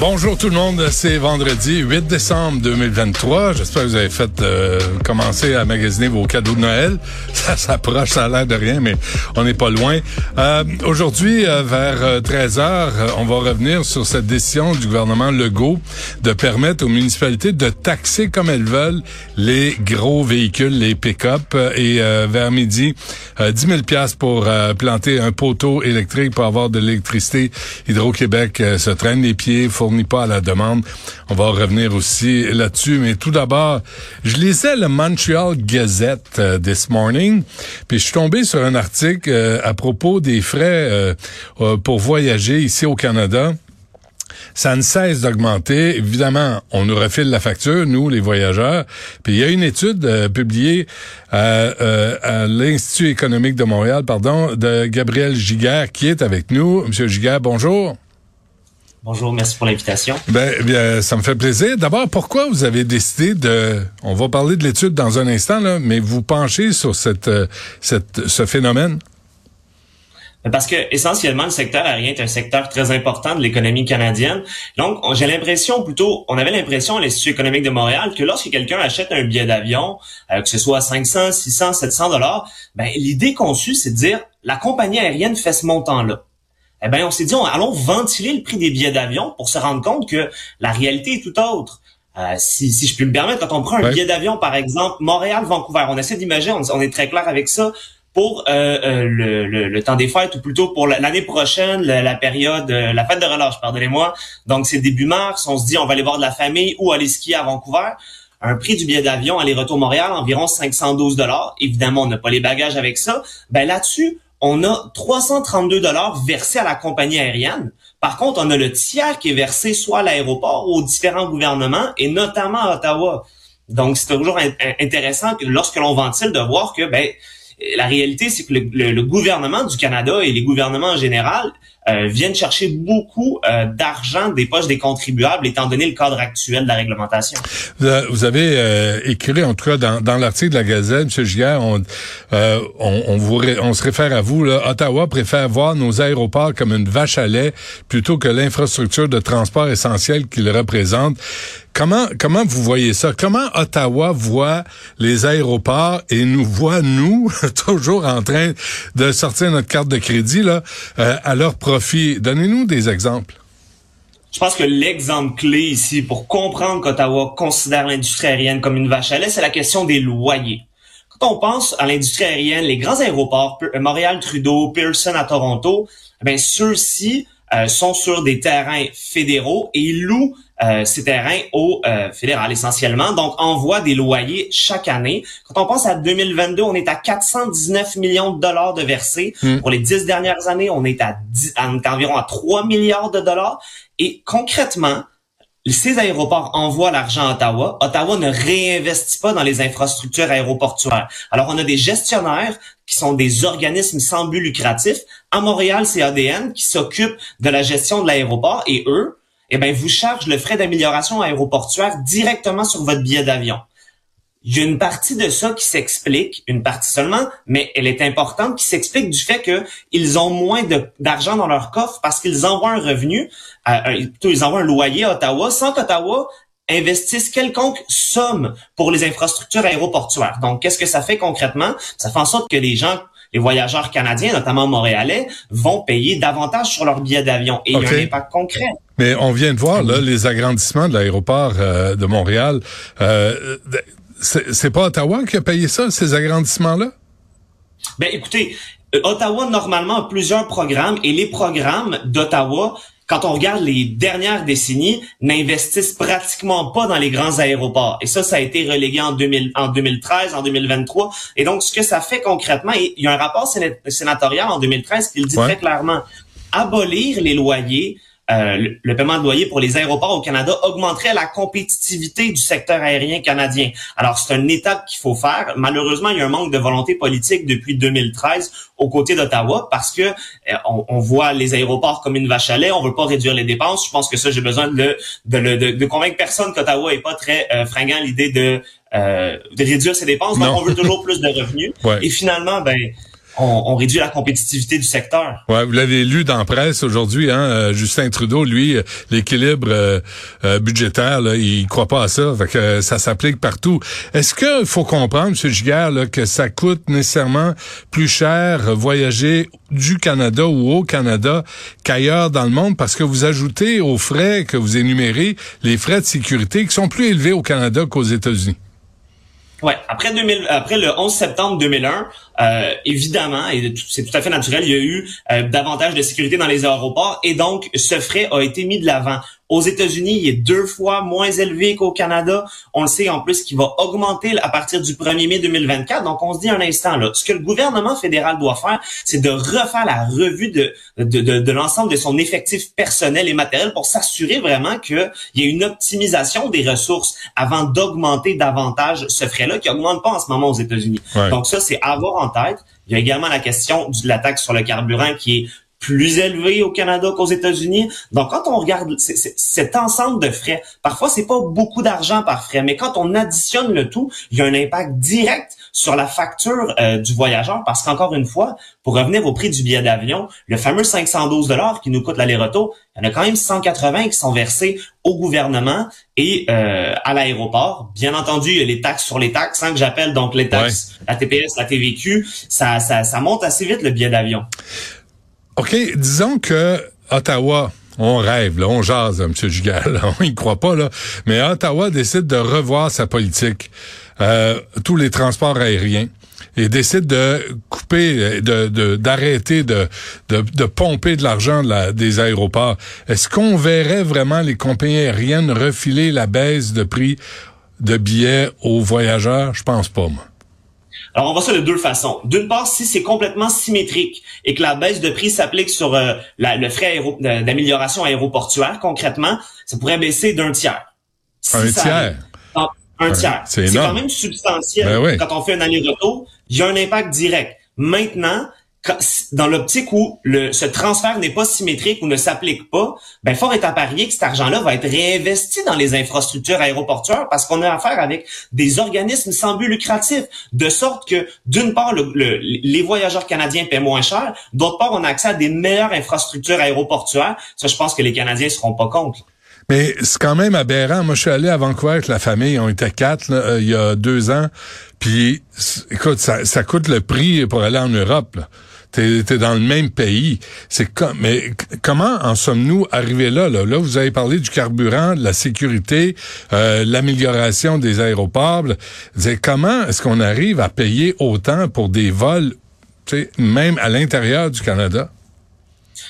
Bonjour tout le monde, c'est vendredi 8 décembre 2023. J'espère que vous avez fait euh, commencer à magasiner vos cadeaux de Noël. Ça s'approche, ça a l'air de rien, mais on n'est pas loin. Euh, Aujourd'hui, euh, vers 13 heures, on va revenir sur cette décision du gouvernement Legault de permettre aux municipalités de taxer comme elles veulent les gros véhicules, les pick-up. Et vers midi, 10 000 pièces pour planter un poteau électrique pour avoir de l'électricité. Hydro-Québec se traîne les pieds, pas à la demande. On va revenir aussi là-dessus. Mais tout d'abord, je lisais le Montreal Gazette euh, this morning, puis je suis tombé sur un article euh, à propos des frais euh, pour voyager ici au Canada ça ne cesse d'augmenter. Évidemment, on nous refile la facture, nous, les voyageurs. Puis il y a une étude publiée à, à l'Institut économique de Montréal, pardon, de Gabriel Giguère, qui est avec nous. Monsieur Giguère, bonjour. Bonjour, merci pour l'invitation. Ben, bien, ça me fait plaisir. D'abord, pourquoi vous avez décidé de, on va parler de l'étude dans un instant, là, mais vous penchez sur cette, euh, cette, ce phénomène? Ben, parce que essentiellement, le secteur aérien est un secteur très important de l'économie canadienne. Donc, j'ai l'impression, plutôt, on avait l'impression à l'Institut économique de Montréal que lorsque quelqu'un achète un billet d'avion, euh, que ce soit 500, 600, 700 dollars, ben l'idée conçue, c'est de dire la compagnie aérienne fait ce montant-là eh ben on s'est dit, allons ventiler le prix des billets d'avion pour se rendre compte que la réalité est tout autre. Euh, si, si je puis me permettre, quand on prend un billet d'avion, par exemple, Montréal-Vancouver, on essaie d'imaginer, on, est très clair avec ça, pour euh, euh, le, le, temps des fêtes, ou plutôt pour l'année prochaine, la, période, la fête de relâche, pardonnez-moi. Donc, c'est début mars, on se dit, on va aller voir de la famille ou aller skier à Vancouver. Un prix du billet d'avion aller-retour Montréal, environ 512 dollars. Évidemment, on n'a pas les bagages avec ça. Ben là-dessus, on a 332 dollars versés à la compagnie aérienne. Par contre, on a le tiers qui est versé soit à l'aéroport ou aux différents gouvernements et notamment à Ottawa. Donc, c'est toujours intéressant que lorsque l'on ventile de voir que ben, la réalité, c'est que le, gouvernement du Canada et les gouvernements en général viennent chercher beaucoup euh, d'argent des poches des contribuables, étant donné le cadre actuel de la réglementation. Vous avez euh, écrit, en tout cas, dans, dans l'article de la Gazette, M. Giguère, on, on, on, vous, on se réfère à vous, là, Ottawa préfère voir nos aéroports comme une vache à lait plutôt que l'infrastructure de transport essentielle qu'ils représentent. Comment comment vous voyez ça? Comment Ottawa voit les aéroports et nous voit nous toujours en train de sortir notre carte de crédit là euh, à leur profit Donnez-nous des exemples. Je pense que l'exemple clé ici pour comprendre qu'Ottawa considère l'industrie aérienne comme une vache à lait, c'est la question des loyers. Quand on pense à l'industrie aérienne, les grands aéroports, Montréal-Trudeau, Pearson à Toronto, eh ceux-ci euh, sont sur des terrains fédéraux et ils louent euh, ces terrains au euh, fédéral essentiellement, donc envoie des loyers chaque année. Quand on pense à 2022, on est à 419 millions de dollars de versés. Hmm. Pour les dix dernières années, on est à, environ à 3 milliards de dollars. Et concrètement, ces aéroports envoient l'argent à Ottawa. Ottawa ne réinvestit pas dans les infrastructures aéroportuaires. Alors, on a des gestionnaires qui sont des organismes sans but lucratif. À Montréal, c'est ADN qui s'occupe de la gestion de l'aéroport et eux, eh ben, vous charge le frais d'amélioration aéroportuaire directement sur votre billet d'avion. Il y a une partie de ça qui s'explique, une partie seulement, mais elle est importante, qui s'explique du fait qu'ils ont moins d'argent dans leur coffre parce qu'ils envoient un revenu, euh, euh, plutôt ils envoient un loyer à Ottawa sans qu'Ottawa investisse quelconque somme pour les infrastructures aéroportuaires. Donc, qu'est-ce que ça fait concrètement? Ça fait en sorte que les gens les voyageurs canadiens, notamment montréalais, vont payer davantage sur leur billet d'avion. Et il y a un impact concret. Mais on vient de voir là les agrandissements de l'aéroport euh, de Montréal. Euh, c'est pas Ottawa qui a payé ça, ces agrandissements-là? Ben écoutez, euh, Ottawa normalement a plusieurs programmes et les programmes d'Ottawa quand on regarde les dernières décennies, n'investissent pratiquement pas dans les grands aéroports. Et ça, ça a été relégué en, 2000, en 2013, en 2023. Et donc, ce que ça fait concrètement, il y a un rapport sénatorial en 2013 qui le dit très clairement, abolir les loyers euh, le, paiement de loyer pour les aéroports au Canada augmenterait la compétitivité du secteur aérien canadien. Alors, c'est une étape qu'il faut faire. Malheureusement, il y a un manque de volonté politique depuis 2013 aux côtés d'Ottawa parce que euh, on, voit les aéroports comme une vache à lait. On veut pas réduire les dépenses. Je pense que ça, j'ai besoin de, de, de, de, convaincre personne qu'Ottawa est pas très euh, fringant l'idée de, euh, de réduire ses dépenses. Donc, on veut toujours plus de revenus. Et finalement, ben on, réduit la compétitivité du secteur. Ouais, vous l'avez lu dans la presse aujourd'hui, hein, euh, Justin Trudeau, lui, euh, l'équilibre euh, budgétaire, là, il croit pas à ça, fait que ça s'applique partout. Est-ce qu'il faut comprendre, M. Giguère, que ça coûte nécessairement plus cher voyager du Canada ou au Canada qu'ailleurs dans le monde? Parce que vous ajoutez aux frais que vous énumérez les frais de sécurité qui sont plus élevés au Canada qu'aux États-Unis? Ouais, après 2000, après le 11 septembre 2001, euh, évidemment, et c'est tout à fait naturel, il y a eu euh, davantage de sécurité dans les aéroports et donc ce frais a été mis de l'avant. Aux États-Unis, il est deux fois moins élevé qu'au Canada. On le sait en plus qu'il va augmenter à partir du 1er mai 2024. Donc, on se dit un instant là, ce que le gouvernement fédéral doit faire, c'est de refaire la revue de, de, de, de l'ensemble de son effectif personnel et matériel pour s'assurer vraiment qu'il y ait une optimisation des ressources avant d'augmenter davantage ce frais-là qui augmente pas en ce moment aux États-Unis. Donc ça, c'est avoir en Il y a également la question de la taxe sur le carburant qui est plus élevé au Canada qu'aux États-Unis. Donc, quand on regarde cet ensemble de frais, parfois, c'est pas beaucoup d'argent par frais, mais quand on additionne le tout, il y a un impact direct sur la facture euh, du voyageur parce qu'encore une fois, pour revenir au prix du billet d'avion, le fameux 512 dollars qui nous coûte l'aller-retour, il y en a quand même 180 qui sont versés au gouvernement et euh, à l'aéroport. Bien entendu, il y a les taxes sur les taxes, hein, que j'appelle donc les taxes, la TPS, la TVQ, ça, ça, ça monte assez vite le billet d'avion. OK, disons que Ottawa, on rêve, là, on jase, M. Jugal, on y croit pas, là, mais Ottawa décide de revoir sa politique, euh, tous les transports aériens, et décide de couper, de d'arrêter de, de, de, pomper de l'argent de des aéroports. Est-ce qu'on verrait vraiment les compagnies aériennes refiler la baisse de prix de billets aux voyageurs? Je pense pas, moi. Alors, on voit ça de deux façons. D'une part, si c'est complètement symétrique et que la baisse de prix s'applique sur euh, le frais d'amélioration aéroportuaire, concrètement, ça pourrait baisser d'un tiers. un tiers? Un tiers. C'est quand même substantiel. Ben Quand on fait un aller-retour, il y a un impact direct. Maintenant, dans l'optique où le, ce transfert n'est pas symétrique ou ne s'applique pas, ben fort est à parier que cet argent-là va être réinvesti dans les infrastructures aéroportuaires parce qu'on a affaire avec des organismes sans but lucratif, de sorte que d'une part le, les voyageurs canadiens paient moins cher, d'autre part on a accès à des meilleures infrastructures aéroportuaires. Ça, je pense que les Canadiens seront pas contre. Mais c'est quand même aberrant. Moi, je suis allé à Vancouver avec la famille. On était quatre euh, il y a deux ans. Puis, écoute, ça, coûte le prix pour aller en Europe. Là. T'es es dans le même pays. Mais comment en sommes-nous arrivés là, là? Là, vous avez parlé du carburant, de la sécurité, euh, l'amélioration des aéroports. Comment est-ce qu'on arrive à payer autant pour des vols, même à l'intérieur du Canada?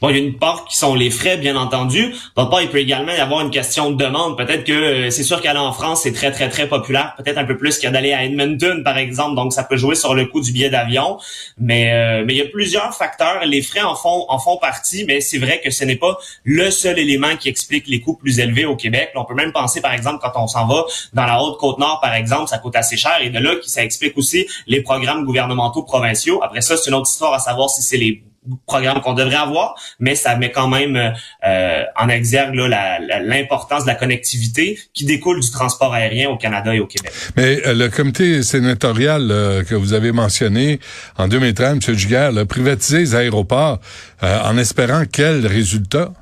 Bon, il y a une part qui sont les frais, bien entendu. D'autre il peut également y avoir une question de demande. Peut-être que euh, c'est sûr qu'aller en France, c'est très, très, très populaire. Peut-être un peu plus qu'il d'aller à Edmonton, par exemple. Donc, ça peut jouer sur le coût du billet d'avion. Mais, euh, mais il y a plusieurs facteurs. Les frais en font, en font partie, mais c'est vrai que ce n'est pas le seul élément qui explique les coûts plus élevés au Québec. on peut même penser, par exemple, quand on s'en va dans la Haute-Côte-Nord, par exemple, ça coûte assez cher. Et de là, ça explique aussi les programmes gouvernementaux provinciaux. Après ça, c'est une autre histoire à savoir si c'est les programme qu'on devrait avoir, mais ça met quand même euh, en exergue l'importance de la connectivité qui découle du transport aérien au Canada et au Québec. Mais euh, le comité sénatorial euh, que vous avez mentionné en 2013, M. Giguère, a privatisé les aéroports en espérant quel résultat?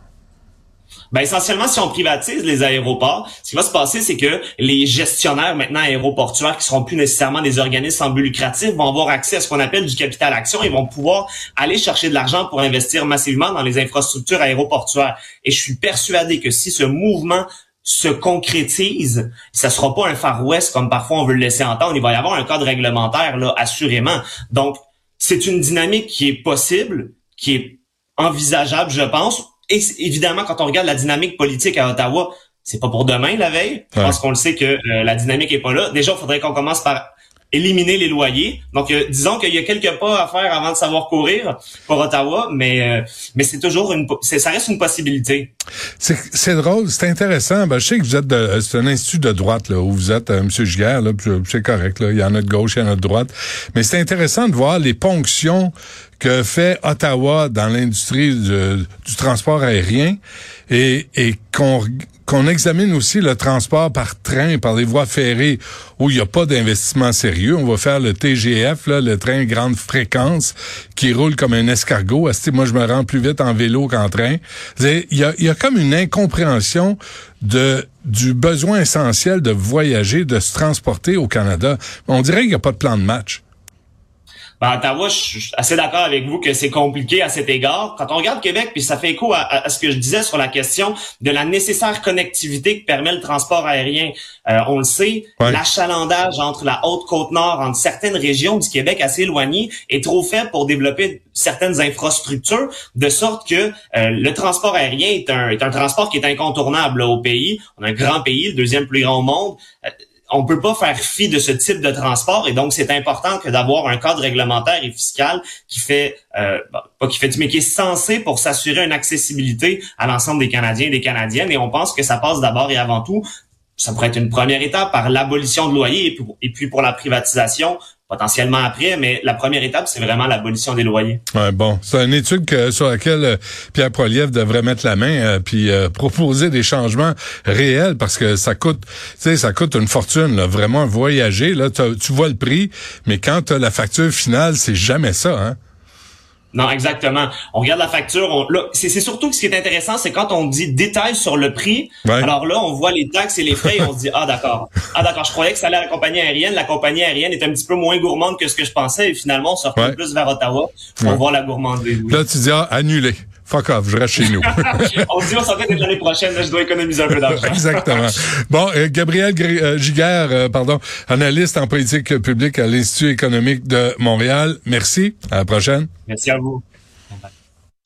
Ben essentiellement, si on privatise les aéroports, ce qui va se passer, c'est que les gestionnaires maintenant aéroportuaires, qui seront plus nécessairement des organismes sans but lucratif, vont avoir accès à ce qu'on appelle du capital action et vont pouvoir aller chercher de l'argent pour investir massivement dans les infrastructures aéroportuaires. Et je suis persuadé que si ce mouvement se concrétise, ça sera pas un Far West comme parfois on veut le laisser entendre. Il va y avoir un cadre réglementaire là, assurément. Donc, c'est une dynamique qui est possible, qui est envisageable, je pense et évidemment, quand on regarde la dynamique politique à Ottawa, c'est pas pour demain la veille, parce qu'on le sait que euh, la dynamique est pas là. Déjà, il faudrait qu'on commence par éliminer les loyers. Donc, euh, disons qu'il y a quelques pas à faire avant de savoir courir pour Ottawa, mais euh, mais c'est toujours une, ça reste une possibilité. C'est drôle, c'est intéressant. Ben, je sais que vous êtes de, c'est un institut de droite là où vous êtes, euh, Monsieur Giguère, là, c'est correct là. Il y en a de gauche, il y en a de droite, mais c'est intéressant de voir les ponctions que fait Ottawa dans l'industrie du, transport aérien et, et qu'on qu'on examine aussi le transport par train, par les voies ferrées, où il n'y a pas d'investissement sérieux. On va faire le TGF, là, le train grande fréquence, qui roule comme un escargot. Moi, je me rends plus vite en vélo qu'en train? Il y a, y a comme une incompréhension de du besoin essentiel de voyager, de se transporter au Canada. On dirait qu'il n'y a pas de plan de match. Ben, Ottawa, je suis assez d'accord avec vous que c'est compliqué à cet égard. Quand on regarde Québec, puis ça fait écho à, ce que je disais sur la question de la nécessaire connectivité que permet le transport aérien. Euh, on le sait, l'achalandage entre la haute côte nord, entre certaines régions du Québec assez éloignées, est trop faible pour développer certaines infrastructures, de sorte que euh, le transport aérien est un, est un transport qui est incontournable au pays. On a un grand pays, le deuxième plus grand au monde. On peut pas faire fi de ce type de transport et donc c'est important que d'avoir un cadre réglementaire et fiscal qui fait euh, pas qui fait mais qui est censé pour s'assurer une accessibilité à l'ensemble des Canadiens et des Canadiennes et on pense que ça passe d'abord et avant tout ça pourrait être une première étape par l'abolition de loyer et puis pour la privatisation potentiellement après, mais la première étape, c'est vraiment l'abolition des loyers. Ouais, bon, c'est une étude sur laquelle euh, Pierre Poilievre devrait mettre la main euh, puis euh, proposer des changements réels parce que ça coûte, tu sais, ça coûte une fortune, là, vraiment voyager. Là, tu vois le prix, mais quand tu la facture finale, c'est jamais ça, hein. Non, exactement. On regarde la facture. On, là, c'est, surtout que ce qui est intéressant, c'est quand on dit détail sur le prix. Alors là, on voit les taxes et les frais et on se dit ah d'accord, ah d'accord. Je croyais que ça allait à la compagnie aérienne. La compagnie aérienne est un petit peu moins gourmande que ce que je pensais et finalement on se retrouve plus vers Ottawa pour voir la gourmandise. Là, tu dis ah, annulé. Fuck off, je reste chez nous. on se dit, on s'en fait l'année prochaine, là, je dois économiser un peu d'argent. Exactement. Bon, euh, Gabriel euh, Giguère, euh, pardon, analyste en politique publique à l'Institut économique de Montréal. Merci. À la prochaine. Merci à vous.